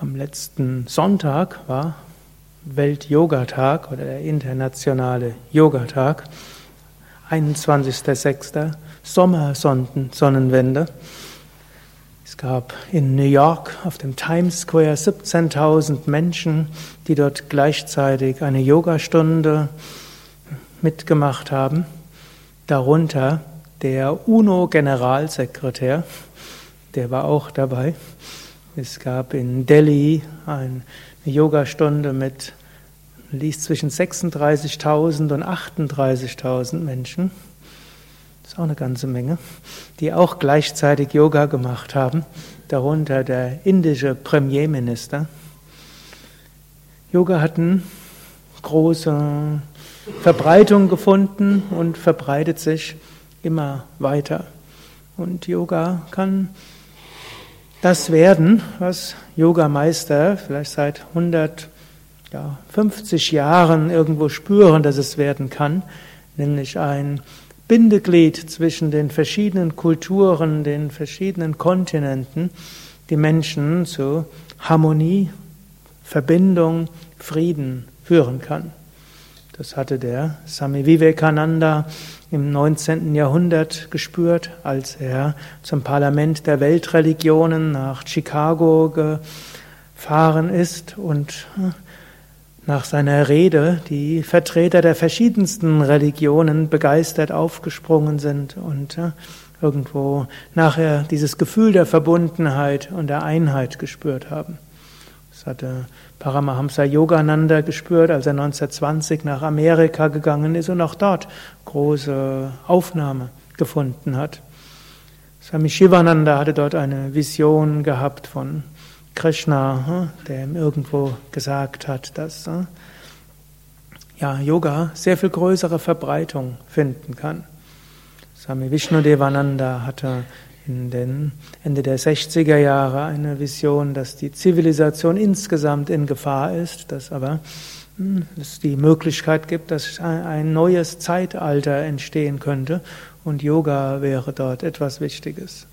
Am letzten Sonntag war Welt-Yoga-Tag oder der internationale Yogatag, 21.06. Sommersonnenwende. Es gab in New York auf dem Times Square 17.000 Menschen, die dort gleichzeitig eine Yogastunde mitgemacht haben, darunter der UNO-Generalsekretär, der war auch dabei. Es gab in Delhi eine Yogastunde mit ließ zwischen 36.000 und 38.000 Menschen. Das ist auch eine ganze Menge, die auch gleichzeitig Yoga gemacht haben, darunter der indische Premierminister. Yoga hat eine große Verbreitung gefunden und verbreitet sich immer weiter. Und Yoga kann das werden, was Yogameister vielleicht seit 150 Jahren irgendwo spüren, dass es werden kann, nämlich ein Bindeglied zwischen den verschiedenen Kulturen, den verschiedenen Kontinenten, die Menschen zu Harmonie, Verbindung, Frieden führen kann. Das hatte der Swami Vivekananda im 19. Jahrhundert gespürt, als er zum Parlament der Weltreligionen nach Chicago gefahren ist und äh, nach seiner Rede die Vertreter der verschiedensten Religionen begeistert aufgesprungen sind und äh, irgendwo nachher dieses Gefühl der Verbundenheit und der Einheit gespürt haben. Das hatte Paramahamsa Yogananda gespürt, als er 1920 nach Amerika gegangen ist und auch dort große Aufnahme gefunden hat. Swami Shivananda hatte dort eine Vision gehabt von Krishna, hm, der ihm irgendwo gesagt hat, dass hm, ja, Yoga sehr viel größere Verbreitung finden kann. Swami Vishnudevananda hatte in den Ende der 60er Jahre eine Vision, dass die Zivilisation insgesamt in Gefahr ist, dass aber hm, es die Möglichkeit gibt, dass ein neues Zeitalter entstehen könnte und Yoga wäre dort etwas Wichtiges.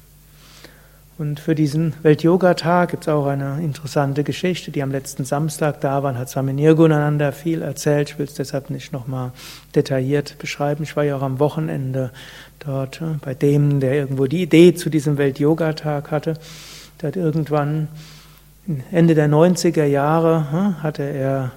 Und für diesen Welt-Yoga-Tag gibt es auch eine interessante Geschichte, die am letzten Samstag da war, hat Swami Nirgunananda viel erzählt. Ich will es deshalb nicht nochmal detailliert beschreiben. Ich war ja auch am Wochenende dort äh, bei dem, der irgendwo die Idee zu diesem Welt-Yoga-Tag hatte. Der hat irgendwann Ende der 90er Jahre hm, hatte er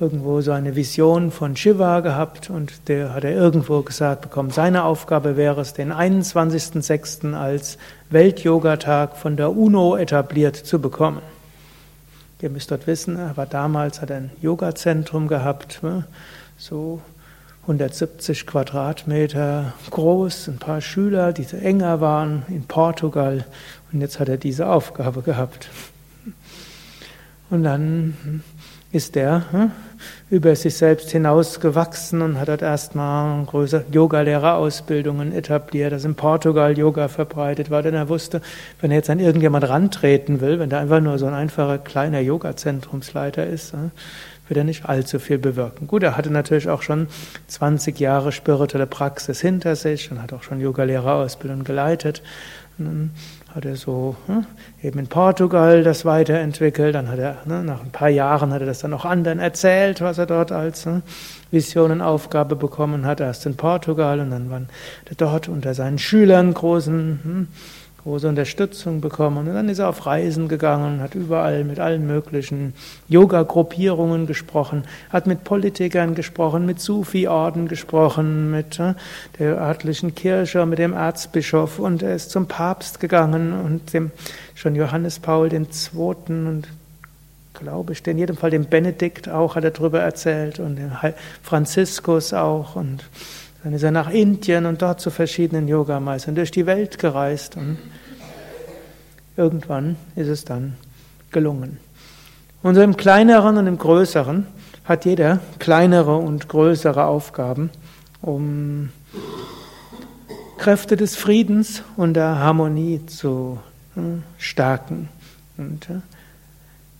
irgendwo so eine Vision von Shiva gehabt und der hat er irgendwo gesagt bekommen, seine Aufgabe wäre es, den 21.06. als Welt-Yoga-Tag von der UNO etabliert zu bekommen. Ihr müsst dort wissen, er war damals, hat ein Yoga-Zentrum gehabt, ne, so 170 Quadratmeter groß, ein paar Schüler, die enger waren in Portugal und jetzt hat er diese Aufgabe gehabt. Und dann ist er hm, über sich selbst hinausgewachsen und hat dort erstmal größere Yogalehrerausbildungen etabliert, das in Portugal Yoga verbreitet war, denn er wusste, wenn er jetzt an irgendjemand rantreten will, wenn der einfach nur so ein einfacher kleiner Yoga-Zentrumsleiter ist, hm, wird er nicht allzu viel bewirken. Gut, er hatte natürlich auch schon 20 Jahre spirituelle Praxis hinter sich und hat auch schon Yogalehrerausbildung geleitet. Und hat er so hm, eben in Portugal das weiterentwickelt. Dann hat er, ne, nach ein paar Jahren hat er das dann auch anderen erzählt, was er dort als hm, Vision und Aufgabe bekommen hat. Erst in Portugal und dann waren er dort unter seinen Schülern großen hm, große Unterstützung bekommen. Und dann ist er auf Reisen gegangen, hat überall mit allen möglichen Yoga-Gruppierungen gesprochen, hat mit Politikern gesprochen, mit Sufi-Orden gesprochen, mit äh, der örtlichen Kirche, mit dem Erzbischof und er ist zum Papst gegangen und dem schon Johannes Paul II. und glaube ich, in jedem Fall dem Benedikt auch hat er darüber erzählt und den Franziskus auch und dann ist er nach Indien und dort zu verschiedenen Yogameistern durch die Welt gereist und irgendwann ist es dann gelungen. Und so im Kleineren und im Größeren hat jeder kleinere und größere Aufgaben, um Kräfte des Friedens und der Harmonie zu hm, stärken. Und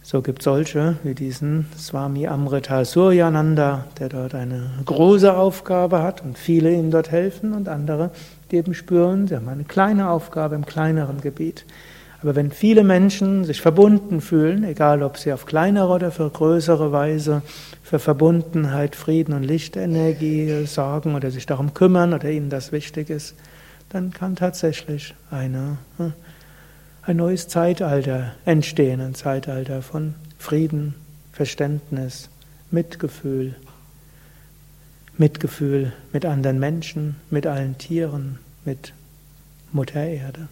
so gibt es solche wie diesen Swami Amrita Suryananda, der dort eine große Aufgabe hat und viele ihm dort helfen und andere, die eben spüren, sie haben eine kleine Aufgabe im kleineren Gebiet. Aber wenn viele Menschen sich verbunden fühlen, egal ob sie auf kleinere oder für größere Weise für Verbundenheit, Frieden und Lichtenergie sorgen oder sich darum kümmern oder ihnen das wichtig ist, dann kann tatsächlich eine, hm, ein neues Zeitalter entstehen, ein Zeitalter von Frieden, Verständnis, Mitgefühl, Mitgefühl mit anderen Menschen, mit allen Tieren, mit Mutter Erde.